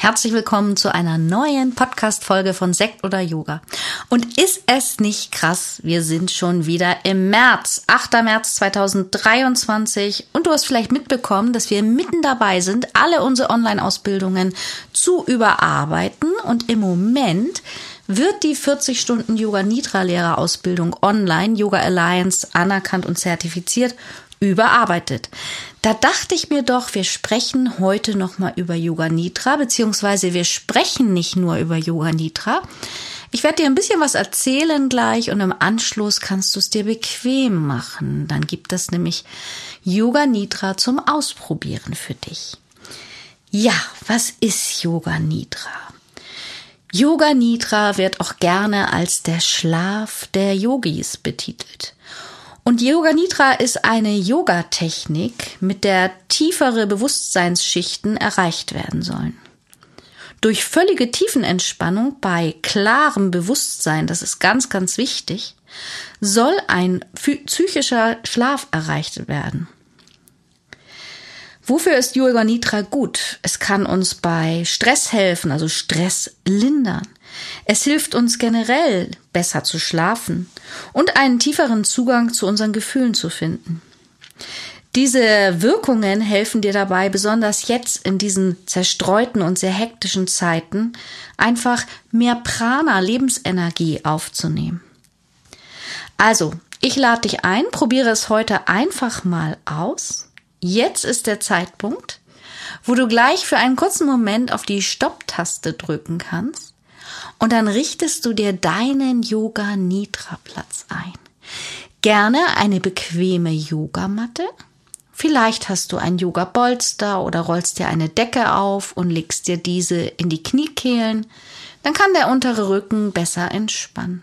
Herzlich willkommen zu einer neuen Podcast-Folge von Sekt oder Yoga. Und ist es nicht krass? Wir sind schon wieder im März, 8. März 2023. Und du hast vielleicht mitbekommen, dass wir mitten dabei sind, alle unsere Online-Ausbildungen zu überarbeiten. Und im Moment wird die 40 Stunden Yoga Nitra Lehrerausbildung online Yoga Alliance anerkannt und zertifiziert überarbeitet. Da dachte ich mir doch, wir sprechen heute nochmal über Yoga Nitra, beziehungsweise wir sprechen nicht nur über Yoga Nitra. Ich werde dir ein bisschen was erzählen gleich und im Anschluss kannst du es dir bequem machen. Dann gibt es nämlich Yoga Nitra zum Ausprobieren für dich. Ja, was ist Yoga Nitra? Yoga Nitra wird auch gerne als der Schlaf der Yogis betitelt. Und Yoga Nidra ist eine Yoga-Technik, mit der tiefere Bewusstseinsschichten erreicht werden sollen. Durch völlige Tiefenentspannung bei klarem Bewusstsein, das ist ganz, ganz wichtig, soll ein psychischer Schlaf erreicht werden. Wofür ist Yoga Nidra gut? Es kann uns bei Stress helfen, also Stress lindern. Es hilft uns generell besser zu schlafen und einen tieferen Zugang zu unseren Gefühlen zu finden. Diese Wirkungen helfen dir dabei, besonders jetzt in diesen zerstreuten und sehr hektischen Zeiten, einfach mehr Prana, Lebensenergie aufzunehmen. Also, ich lade dich ein, probiere es heute einfach mal aus. Jetzt ist der Zeitpunkt, wo du gleich für einen kurzen Moment auf die Stopp-Taste drücken kannst und dann richtest du dir deinen Yoga Nidra Platz ein. Gerne eine bequeme Yogamatte. Vielleicht hast du ein Yoga Bolster oder rollst dir eine Decke auf und legst dir diese in die Kniekehlen. Dann kann der untere Rücken besser entspannen.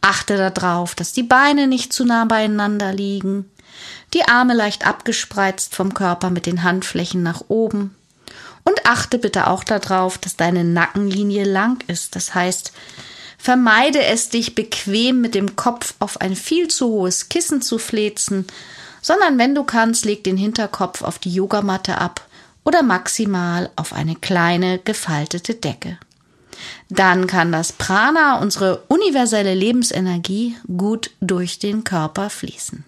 Achte darauf, dass die Beine nicht zu nah beieinander liegen, die Arme leicht abgespreizt vom Körper mit den Handflächen nach oben und achte bitte auch darauf, dass deine Nackenlinie lang ist. Das heißt, vermeide es, dich bequem mit dem Kopf auf ein viel zu hohes Kissen zu flezen, sondern wenn du kannst, leg den Hinterkopf auf die Yogamatte ab oder maximal auf eine kleine gefaltete Decke. Dann kann das Prana, unsere universelle Lebensenergie, gut durch den Körper fließen.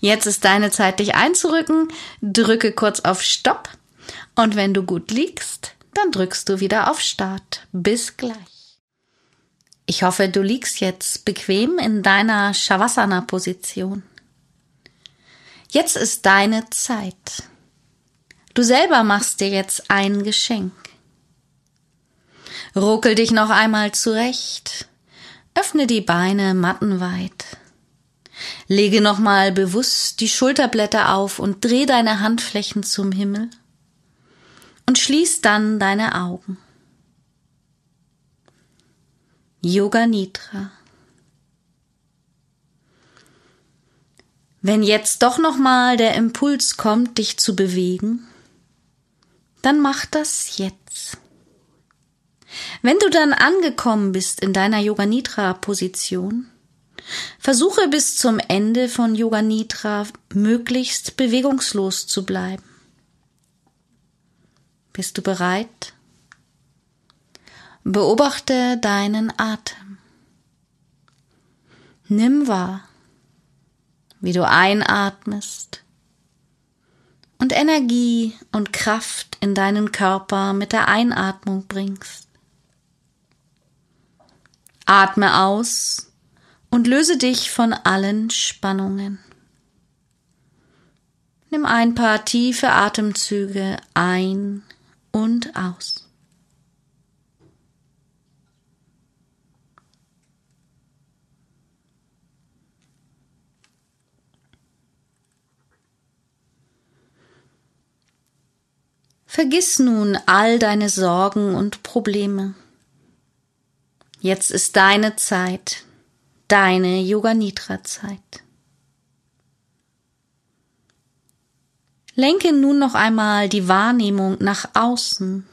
Jetzt ist deine Zeit, dich einzurücken. Drücke kurz auf Stopp und wenn du gut liegst, dann drückst du wieder auf Start. Bis gleich. Ich hoffe, du liegst jetzt bequem in deiner Shavasana-Position. Jetzt ist deine Zeit. Du selber machst dir jetzt ein Geschenk. Ruckel dich noch einmal zurecht. Öffne die Beine mattenweit. Lege nochmal bewusst die Schulterblätter auf und dreh deine Handflächen zum Himmel und schließ dann deine Augen. Yoga Nidra. Wenn jetzt doch noch mal der Impuls kommt, dich zu bewegen, dann mach das jetzt. Wenn du dann angekommen bist in deiner Yoga Nidra Position, versuche bis zum Ende von Yoga Nidra möglichst bewegungslos zu bleiben. Bist du bereit? Beobachte deinen Atem. Nimm wahr, wie du einatmest und Energie und Kraft in deinen Körper mit der Einatmung bringst. Atme aus und löse dich von allen Spannungen. Nimm ein paar tiefe Atemzüge ein und aus. Vergiss nun all deine Sorgen und Probleme. Jetzt ist deine Zeit, deine Yoga Nidra Zeit. Lenke nun noch einmal die Wahrnehmung nach außen.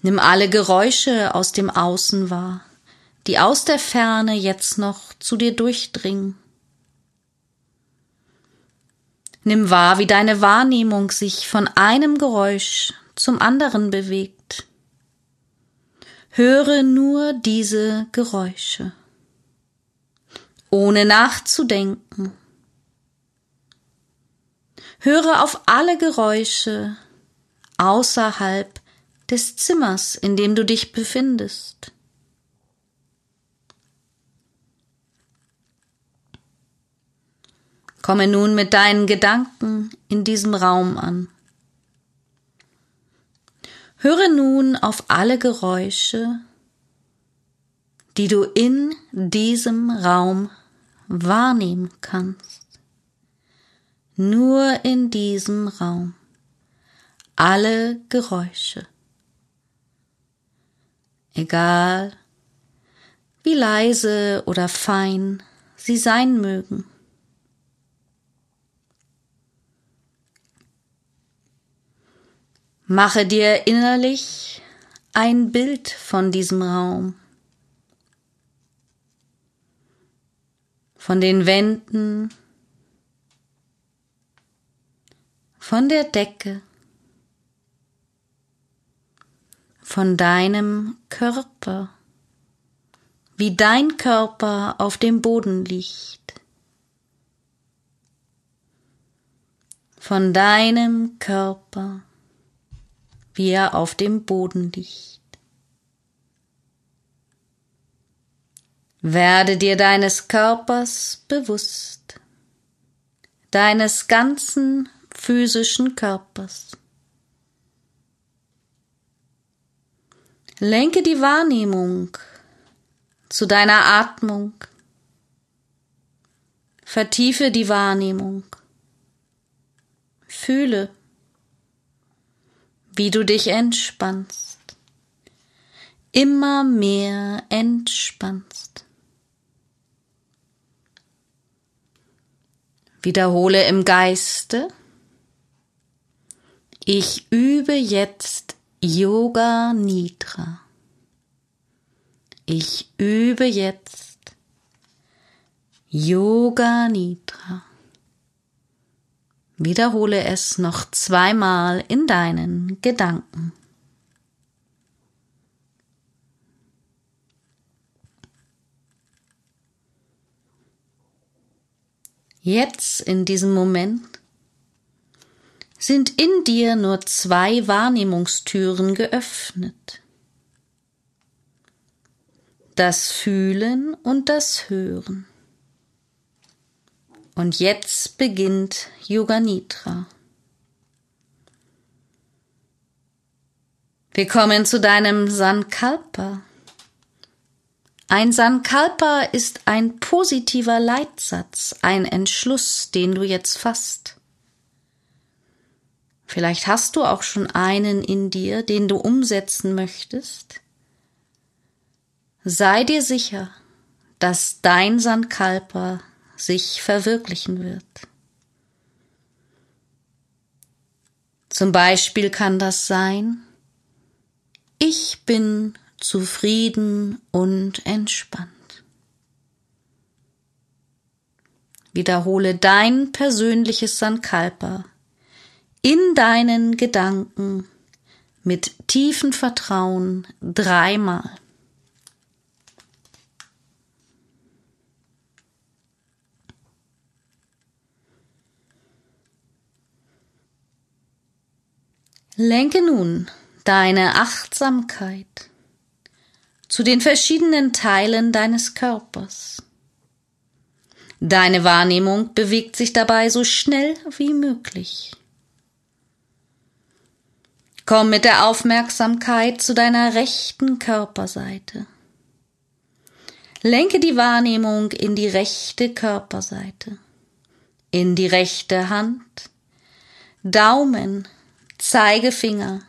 Nimm alle Geräusche aus dem Außen wahr, die aus der Ferne jetzt noch zu dir durchdringen. Nimm wahr, wie deine Wahrnehmung sich von einem Geräusch zum anderen bewegt. Höre nur diese Geräusche, ohne nachzudenken. Höre auf alle Geräusche außerhalb des Zimmers, in dem du dich befindest. Komme nun mit deinen Gedanken in diesem Raum an. Höre nun auf alle Geräusche, die du in diesem Raum wahrnehmen kannst. Nur in diesem Raum. Alle Geräusche. Egal, wie leise oder fein sie sein mögen. Mache dir innerlich ein Bild von diesem Raum, von den Wänden, von der Decke, von deinem Körper, wie dein Körper auf dem Boden liegt, von deinem Körper wie er auf dem Boden liegt. Werde dir deines Körpers bewusst, deines ganzen physischen Körpers. Lenke die Wahrnehmung zu deiner Atmung. Vertiefe die Wahrnehmung. Fühle, wie du dich entspannst, immer mehr entspannst. Wiederhole im Geiste, ich übe jetzt Yoga Nidra. Ich übe jetzt Yoga Nidra. Wiederhole es noch zweimal in deinen Gedanken. Jetzt in diesem Moment sind in dir nur zwei Wahrnehmungstüren geöffnet. Das Fühlen und das Hören. Und jetzt beginnt Yoga Nidra. Wir kommen zu deinem Sankalpa. Ein Sankalpa ist ein positiver Leitsatz, ein Entschluss, den du jetzt fasst. Vielleicht hast du auch schon einen in dir, den du umsetzen möchtest. Sei dir sicher, dass dein Sankalpa sich verwirklichen wird. Zum Beispiel kann das sein, ich bin zufrieden und entspannt. Wiederhole dein persönliches Sankalpa deinen Gedanken mit tiefem Vertrauen dreimal. Lenke nun deine Achtsamkeit zu den verschiedenen Teilen deines Körpers. Deine Wahrnehmung bewegt sich dabei so schnell wie möglich. Komm mit der Aufmerksamkeit zu deiner rechten Körperseite. Lenke die Wahrnehmung in die rechte Körperseite, in die rechte Hand, Daumen, Zeigefinger,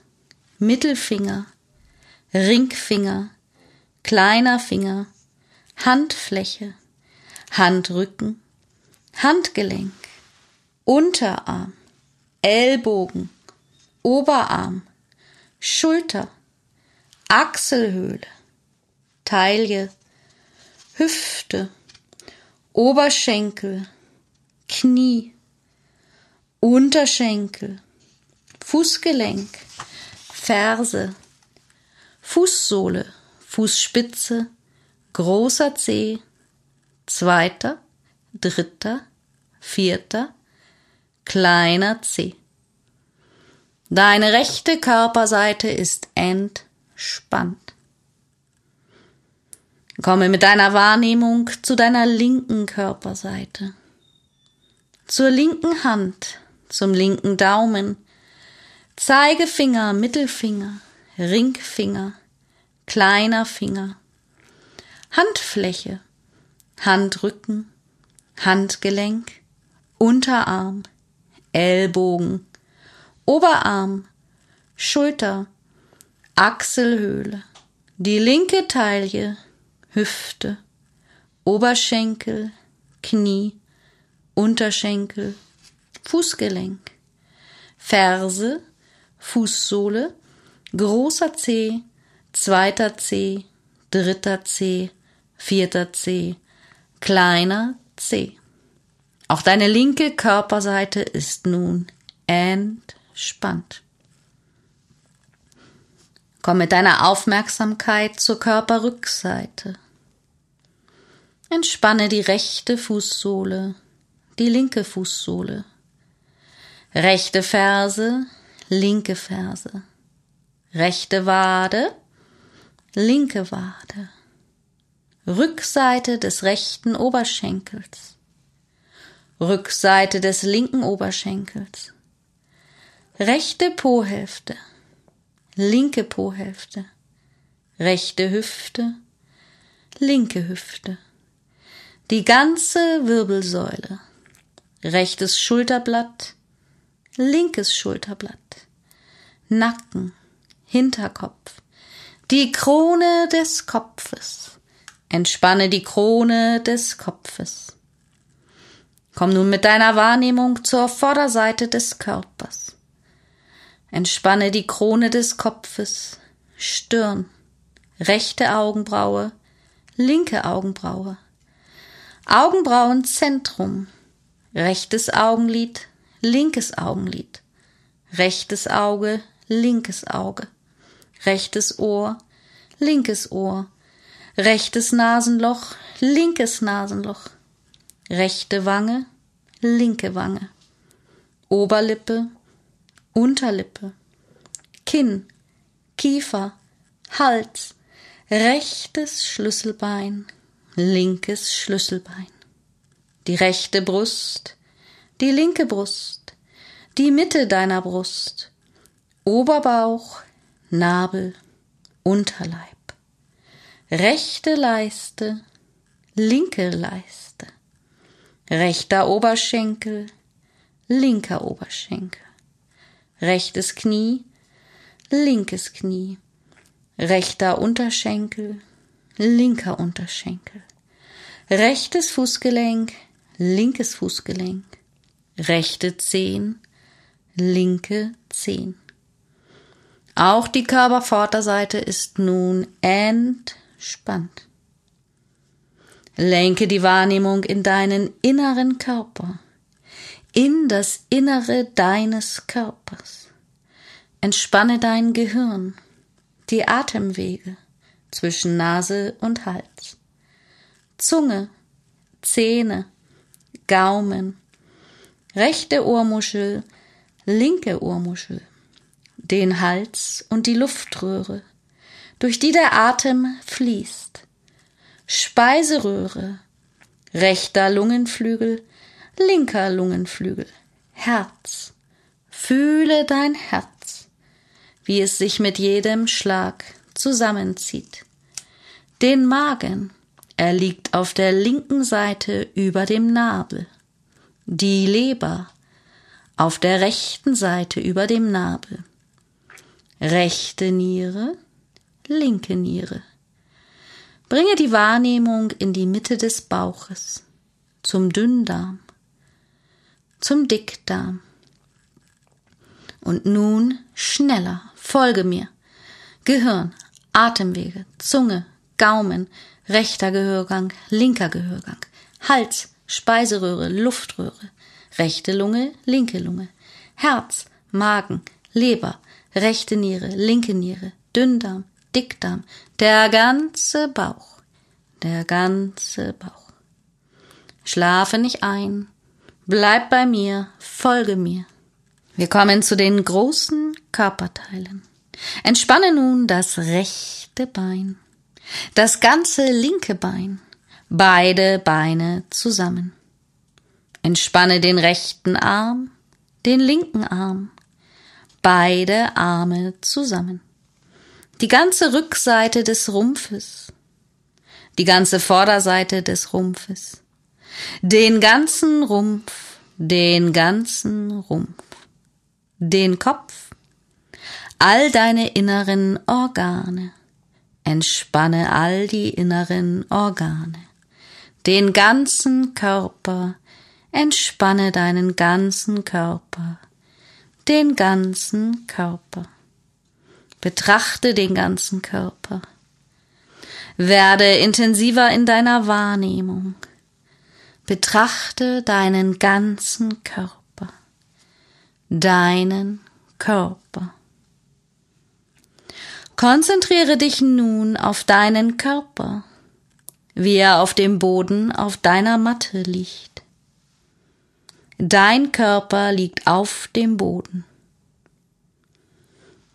Mittelfinger, Ringfinger, kleiner Finger, Handfläche, Handrücken, Handgelenk, Unterarm, Ellbogen, Oberarm, Schulter, Achselhöhle, Taille, Hüfte, Oberschenkel, Knie, Unterschenkel, Fußgelenk, Ferse, Fußsohle, Fußspitze, großer Zeh, zweiter, dritter, vierter, kleiner Zeh. Deine rechte Körperseite ist entspannt. Komme mit deiner Wahrnehmung zu deiner linken Körperseite. Zur linken Hand, zum linken Daumen, Zeigefinger, Mittelfinger, Ringfinger, kleiner Finger, Handfläche, Handrücken, Handgelenk, Unterarm, Ellbogen, Oberarm, Schulter, Achselhöhle, die linke Taille, Hüfte, Oberschenkel, Knie, Unterschenkel, Fußgelenk, Ferse, Fußsohle, großer Zeh, zweiter Zeh, dritter Zeh, vierter Zeh, kleiner Zeh. Auch deine linke Körperseite ist nun entspannt. Komm mit deiner Aufmerksamkeit zur Körperrückseite. Entspanne die rechte Fußsohle, die linke Fußsohle, rechte Ferse, linke Ferse, rechte Wade, linke Wade, Rückseite des rechten Oberschenkels, Rückseite des linken Oberschenkels, rechte Pohälfte, linke Pohälfte, rechte Hüfte, linke Hüfte, die ganze Wirbelsäule, rechtes Schulterblatt, linkes Schulterblatt, Nacken, Hinterkopf, die Krone des Kopfes. Entspanne die Krone des Kopfes. Komm nun mit deiner Wahrnehmung zur Vorderseite des Körpers. Entspanne die Krone des Kopfes, Stirn, rechte Augenbraue, linke Augenbraue, Augenbrauenzentrum, rechtes Augenlid, linkes Augenlid, rechtes Auge, linkes Auge, rechtes Ohr, linkes Ohr, rechtes Nasenloch, linkes Nasenloch, rechte Wange, linke Wange, Oberlippe, Unterlippe, Kinn, Kiefer, Hals, rechtes Schlüsselbein, linkes Schlüsselbein, die rechte Brust, die linke Brust, die Mitte deiner Brust, Oberbauch, Nabel, Unterleib, rechte Leiste, linke Leiste, rechter Oberschenkel, linker Oberschenkel rechtes Knie, linkes Knie, rechter Unterschenkel, linker Unterschenkel, rechtes Fußgelenk, linkes Fußgelenk, rechte Zehen, linke Zehen. Auch die Körpervorderseite ist nun entspannt. Lenke die Wahrnehmung in deinen inneren Körper in das Innere deines Körpers. Entspanne dein Gehirn, die Atemwege zwischen Nase und Hals, Zunge, Zähne, Gaumen, rechte Ohrmuschel, linke Ohrmuschel, den Hals und die Luftröhre, durch die der Atem fließt, Speiseröhre, rechter Lungenflügel, linker Lungenflügel, Herz. Fühle dein Herz, wie es sich mit jedem Schlag zusammenzieht. Den Magen, er liegt auf der linken Seite über dem Nabel. Die Leber, auf der rechten Seite über dem Nabel. Rechte Niere, linke Niere. Bringe die Wahrnehmung in die Mitte des Bauches, zum Dünndarm, zum Dickdarm. Und nun schneller, folge mir. Gehirn, Atemwege, Zunge, Gaumen, rechter Gehörgang, linker Gehörgang, Hals, Speiseröhre, Luftröhre, rechte Lunge, linke Lunge, Herz, Magen, Leber, rechte Niere, linke Niere, Dünndarm, Dickdarm, der ganze Bauch, der ganze Bauch. Schlafe nicht ein, bleib bei mir, folge mir. Wir kommen zu den großen Körperteilen. Entspanne nun das rechte Bein, das ganze linke Bein, beide Beine zusammen. Entspanne den rechten Arm, den linken Arm, beide Arme zusammen. Die ganze Rückseite des Rumpfes, die ganze Vorderseite des Rumpfes, den ganzen Rumpf, den ganzen Rumpf, den Kopf, all deine inneren Organe. Entspanne all die inneren Organe. Den ganzen Körper. Entspanne deinen ganzen Körper. Den ganzen Körper. Betrachte den ganzen Körper. Werde intensiver in deiner Wahrnehmung. Betrachte deinen ganzen Körper. Deinen Körper. Konzentriere dich nun auf deinen Körper, wie er auf dem Boden auf deiner Matte liegt. Dein Körper liegt auf dem Boden.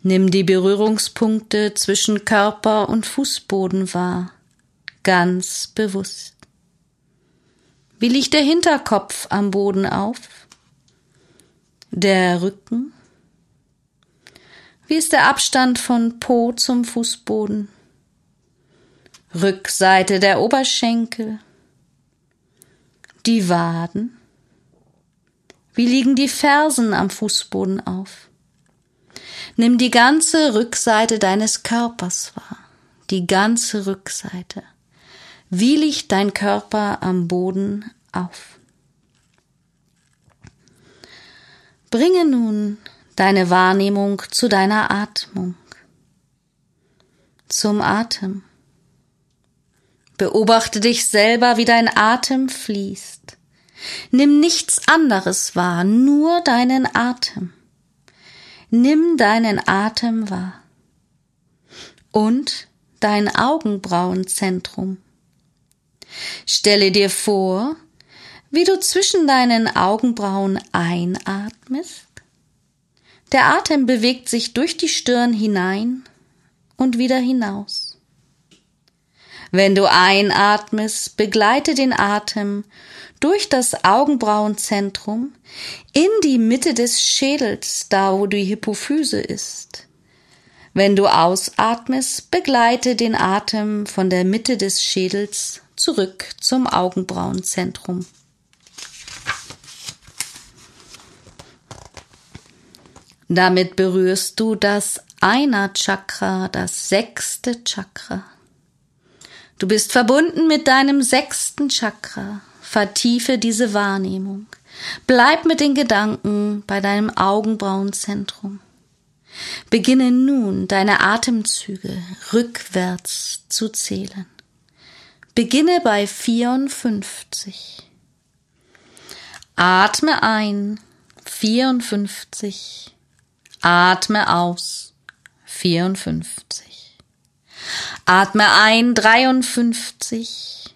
Nimm die Berührungspunkte zwischen Körper und Fußboden wahr, ganz bewusst. Wie liegt der Hinterkopf am Boden auf? Der Rücken? Wie ist der Abstand von Po zum Fußboden? Rückseite der Oberschenkel. Die Waden. Wie liegen die Fersen am Fußboden auf? Nimm die ganze Rückseite deines Körpers wahr. Die ganze Rückseite. Wie liegt dein Körper am Boden auf? Bringe nun deine Wahrnehmung zu deiner Atmung, zum Atem. Beobachte dich selber, wie dein Atem fließt. Nimm nichts anderes wahr, nur deinen Atem. Nimm deinen Atem wahr. Und dein Augenbrauenzentrum. Stelle dir vor, wie du zwischen deinen Augenbrauen einatmest der Atem bewegt sich durch die Stirn hinein und wieder hinaus. Wenn du einatmest, begleite den Atem durch das Augenbrauenzentrum in die Mitte des Schädels, da wo die Hypophyse ist. Wenn du ausatmest, begleite den Atem von der Mitte des Schädels zurück zum Augenbrauenzentrum. Damit berührst du das Einer Chakra, das sechste Chakra. Du bist verbunden mit deinem sechsten Chakra. Vertiefe diese Wahrnehmung. Bleib mit den Gedanken bei deinem Augenbrauenzentrum. Beginne nun deine Atemzüge rückwärts zu zählen. Beginne bei 54. Atme ein 54. Atme aus. 54. Atme ein. 53.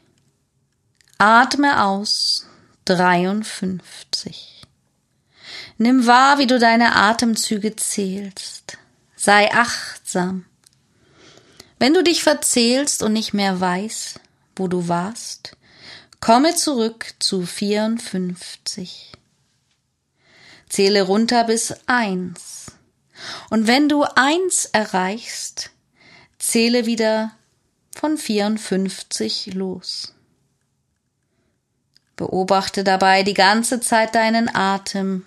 Atme aus. 53. Nimm wahr, wie du deine Atemzüge zählst. Sei achtsam. Wenn du dich verzählst und nicht mehr weißt, wo du warst, komme zurück zu 54. Zähle runter bis eins. Und wenn du eins erreichst, zähle wieder von 54 los. Beobachte dabei die ganze Zeit deinen Atem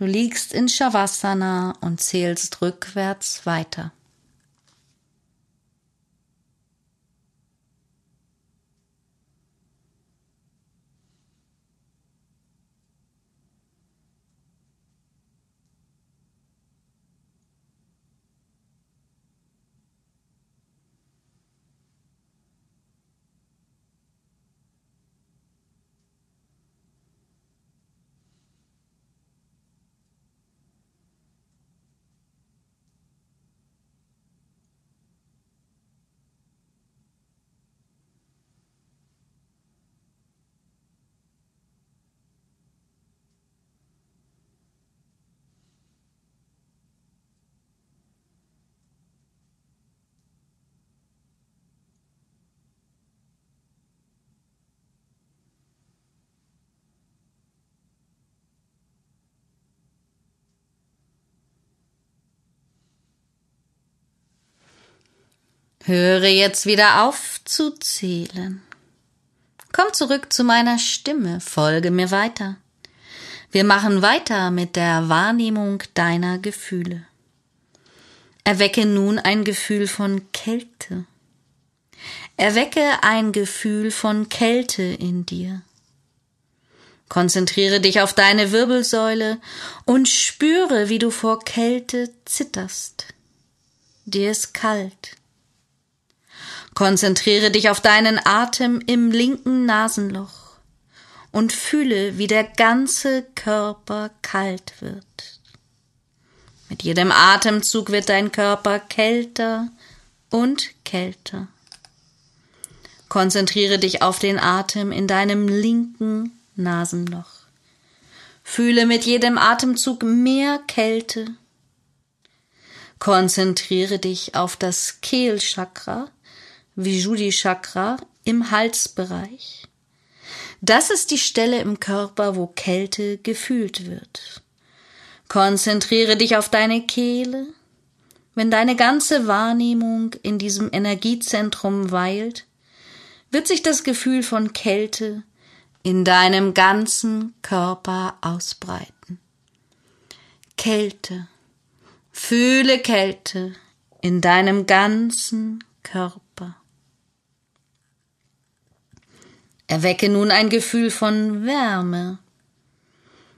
Du liegst in Shavasana und zählst rückwärts weiter. Höre jetzt wieder auf zu zählen. Komm zurück zu meiner Stimme, folge mir weiter. Wir machen weiter mit der Wahrnehmung deiner Gefühle. Erwecke nun ein Gefühl von Kälte. Erwecke ein Gefühl von Kälte in dir. Konzentriere dich auf deine Wirbelsäule und spüre, wie du vor Kälte zitterst. Dir ist kalt. Konzentriere dich auf deinen Atem im linken Nasenloch und fühle, wie der ganze Körper kalt wird. Mit jedem Atemzug wird dein Körper kälter und kälter. Konzentriere dich auf den Atem in deinem linken Nasenloch. Fühle mit jedem Atemzug mehr Kälte. Konzentriere dich auf das Kehlchakra Vijudi Chakra im Halsbereich. Das ist die Stelle im Körper, wo Kälte gefühlt wird. Konzentriere dich auf deine Kehle. Wenn deine ganze Wahrnehmung in diesem Energiezentrum weilt, wird sich das Gefühl von Kälte in deinem ganzen Körper ausbreiten. Kälte. Fühle Kälte in deinem ganzen Körper. Erwecke nun ein Gefühl von Wärme.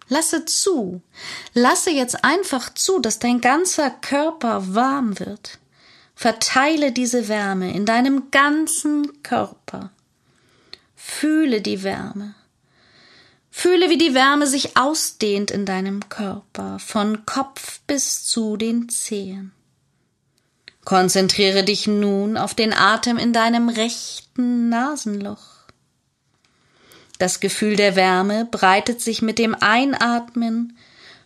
Lasse zu, lasse jetzt einfach zu, dass dein ganzer Körper warm wird. Verteile diese Wärme in deinem ganzen Körper. Fühle die Wärme. Fühle, wie die Wärme sich ausdehnt in deinem Körper, von Kopf bis zu den Zehen. Konzentriere dich nun auf den Atem in deinem rechten Nasenloch. Das Gefühl der Wärme breitet sich mit dem Einatmen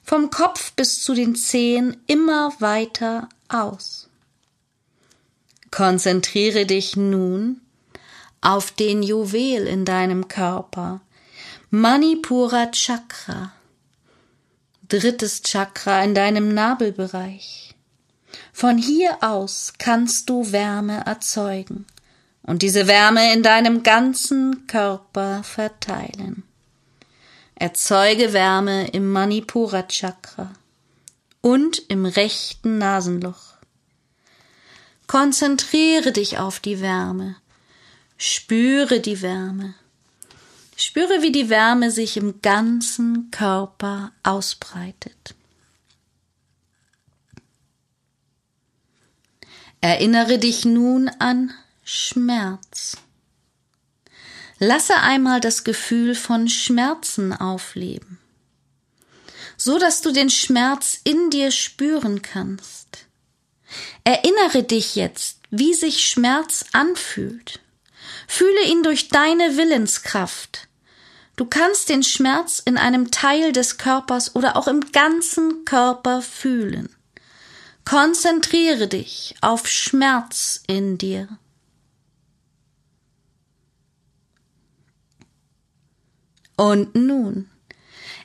vom Kopf bis zu den Zehen immer weiter aus. Konzentriere dich nun auf den Juwel in deinem Körper, Manipura Chakra, drittes Chakra in deinem Nabelbereich. Von hier aus kannst du Wärme erzeugen und diese Wärme in deinem ganzen Körper verteilen. Erzeuge Wärme im Manipura Chakra und im rechten Nasenloch. Konzentriere dich auf die Wärme. Spüre die Wärme. Spüre, wie die Wärme sich im ganzen Körper ausbreitet. Erinnere dich nun an Schmerz. Lasse einmal das Gefühl von Schmerzen aufleben, so dass du den Schmerz in dir spüren kannst. Erinnere dich jetzt, wie sich Schmerz anfühlt. Fühle ihn durch deine Willenskraft. Du kannst den Schmerz in einem Teil des Körpers oder auch im ganzen Körper fühlen. Konzentriere dich auf Schmerz in dir. Und nun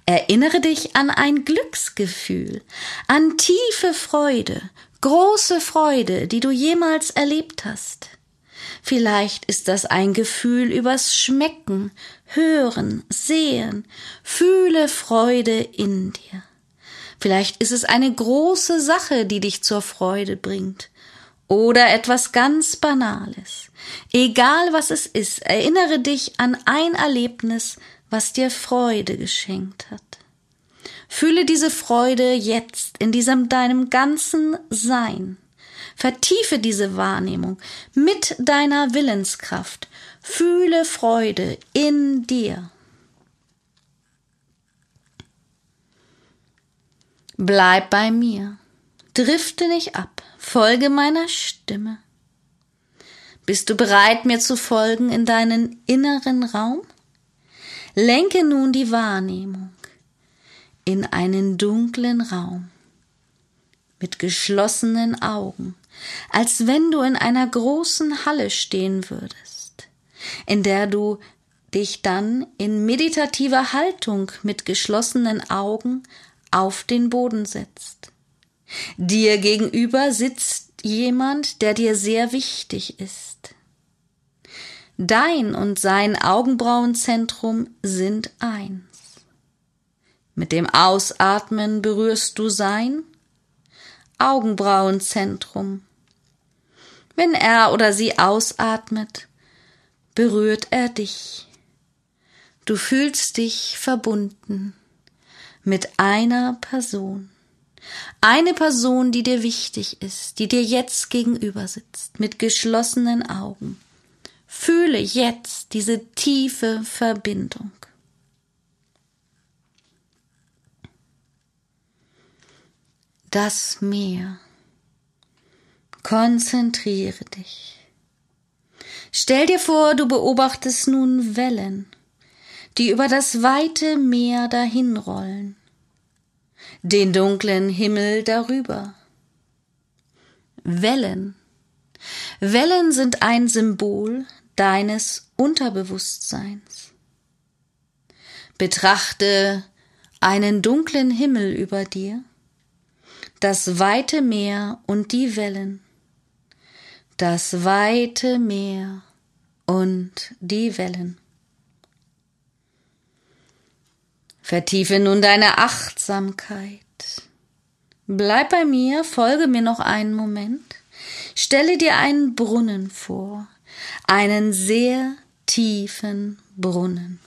erinnere dich an ein Glücksgefühl, an tiefe Freude, große Freude, die du jemals erlebt hast. Vielleicht ist das ein Gefühl übers Schmecken, Hören, Sehen. Fühle Freude in dir. Vielleicht ist es eine große Sache, die dich zur Freude bringt. Oder etwas ganz Banales. Egal was es ist, erinnere dich an ein Erlebnis, was dir Freude geschenkt hat. Fühle diese Freude jetzt in diesem deinem ganzen Sein. Vertiefe diese Wahrnehmung mit deiner Willenskraft. Fühle Freude in dir. Bleib bei mir. Drifte nicht ab. Folge meiner Stimme. Bist du bereit, mir zu folgen in deinen inneren Raum? Lenke nun die Wahrnehmung in einen dunklen Raum mit geschlossenen Augen, als wenn du in einer großen Halle stehen würdest, in der du dich dann in meditativer Haltung mit geschlossenen Augen auf den Boden setzt. Dir gegenüber sitzt jemand, der dir sehr wichtig ist. Dein und sein Augenbrauenzentrum sind eins. Mit dem Ausatmen berührst du sein Augenbrauenzentrum. Wenn er oder sie ausatmet, berührt er dich. Du fühlst dich verbunden mit einer Person. Eine Person, die dir wichtig ist, die dir jetzt gegenüber sitzt, mit geschlossenen Augen. Fühle jetzt diese tiefe Verbindung. Das Meer. Konzentriere dich. Stell dir vor, du beobachtest nun Wellen, die über das weite Meer dahinrollen den dunklen Himmel darüber. Wellen. Wellen sind ein Symbol deines Unterbewusstseins. Betrachte einen dunklen Himmel über dir, das weite Meer und die Wellen, das weite Meer und die Wellen. Vertiefe nun deine Achtsamkeit. Bleib bei mir, folge mir noch einen Moment. Stelle dir einen Brunnen vor, einen sehr tiefen Brunnen.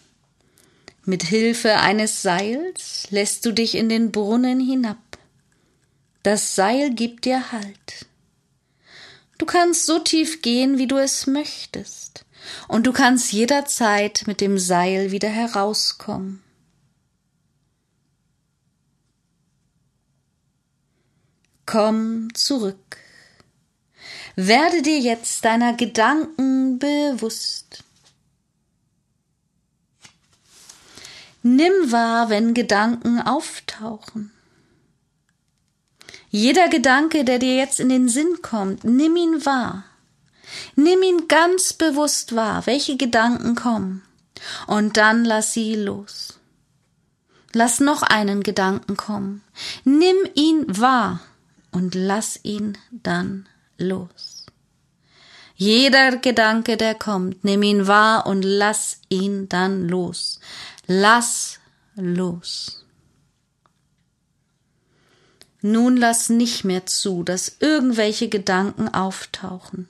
Mit Hilfe eines Seils lässt du dich in den Brunnen hinab. Das Seil gibt dir Halt. Du kannst so tief gehen, wie du es möchtest, und du kannst jederzeit mit dem Seil wieder herauskommen. Komm zurück. Werde dir jetzt deiner Gedanken bewusst. Nimm wahr, wenn Gedanken auftauchen. Jeder Gedanke, der dir jetzt in den Sinn kommt, nimm ihn wahr. Nimm ihn ganz bewusst wahr, welche Gedanken kommen, und dann lass sie los. Lass noch einen Gedanken kommen. Nimm ihn wahr und lass ihn dann los. Jeder Gedanke, der kommt, nimm ihn wahr und lass ihn dann los. Lass los. Nun lass nicht mehr zu, dass irgendwelche Gedanken auftauchen.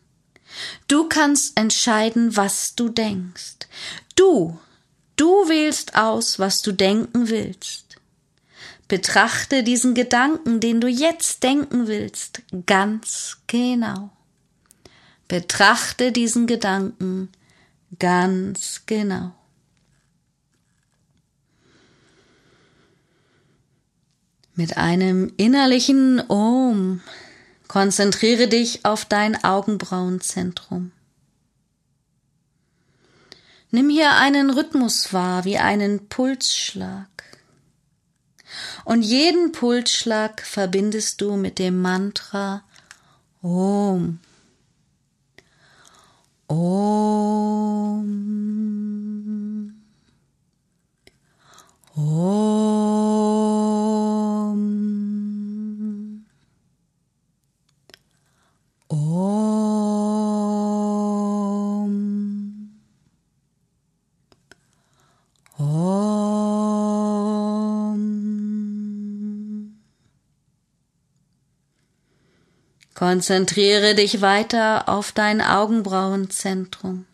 Du kannst entscheiden, was du denkst. Du, du wählst aus, was du denken willst. Betrachte diesen Gedanken, den du jetzt denken willst, ganz genau. Betrachte diesen Gedanken ganz genau. Mit einem innerlichen Om konzentriere dich auf dein Augenbrauenzentrum. Nimm hier einen Rhythmus wahr, wie einen Pulsschlag und jeden Pulsschlag verbindest du mit dem Mantra Om. Om. Om. Om. Konzentriere dich weiter auf dein Augenbrauenzentrum.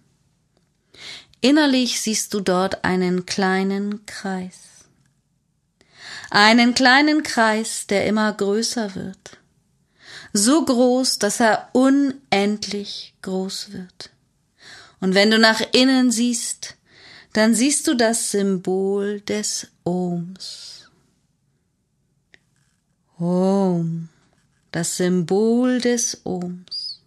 Innerlich siehst du dort einen kleinen Kreis. Einen kleinen Kreis, der immer größer wird. So groß, dass er unendlich groß wird. Und wenn du nach innen siehst, dann siehst du das Symbol des Ohms. Om, das Symbol des Ohms.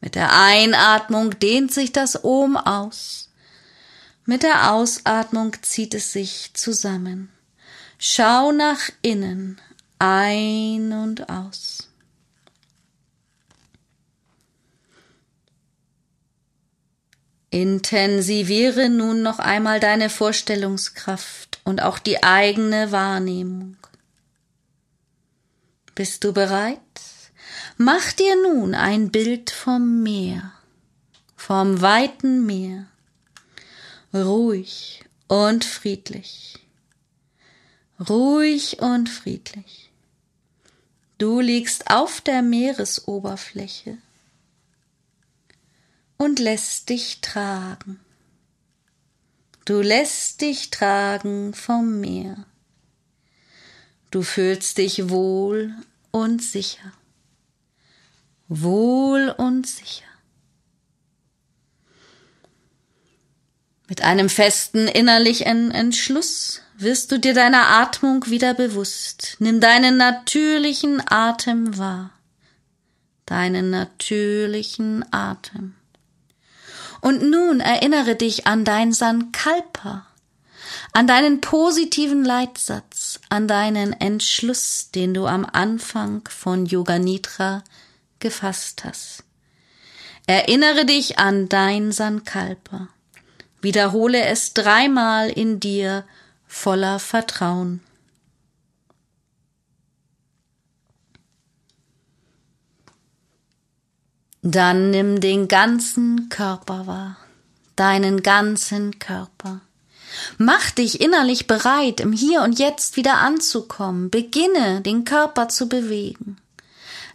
Mit der Einatmung dehnt sich das Ohm aus. Mit der Ausatmung zieht es sich zusammen. Schau nach innen, ein und aus. Intensiviere nun noch einmal deine Vorstellungskraft und auch die eigene Wahrnehmung. Bist du bereit? Mach dir nun ein Bild vom Meer, vom weiten Meer, ruhig und friedlich, ruhig und friedlich. Du liegst auf der Meeresoberfläche und lässt dich tragen. Du lässt dich tragen vom Meer. Du fühlst dich wohl und sicher. Wohl und sicher. Mit einem festen innerlichen Entschluss wirst du dir deiner Atmung wieder bewusst. Nimm deinen natürlichen Atem wahr. Deinen natürlichen Atem. Und nun erinnere dich an dein Sankalpa, an deinen positiven Leitsatz, an deinen Entschluss, den du am Anfang von Yoga Nidra gefasst hast. Erinnere dich an dein Sankalpa. Wiederhole es dreimal in dir voller Vertrauen. Dann nimm den ganzen Körper wahr, deinen ganzen Körper. Mach dich innerlich bereit, im Hier und Jetzt wieder anzukommen. Beginne, den Körper zu bewegen.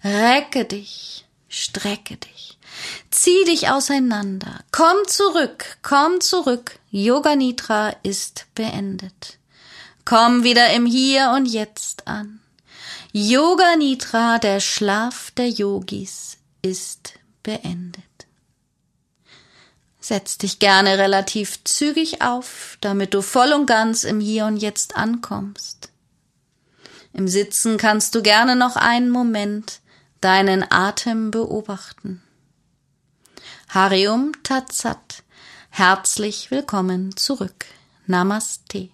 Recke dich, strecke dich. Zieh dich auseinander. Komm zurück, komm zurück. Yoga Nitra ist beendet. Komm wieder im Hier und Jetzt an. Yoga Nitra, der Schlaf der Yogis, ist beendet. Setz dich gerne relativ zügig auf, damit du voll und ganz im Hier und Jetzt ankommst. Im Sitzen kannst du gerne noch einen Moment deinen Atem beobachten. Harium Tatsat. Herzlich willkommen zurück. Namaste.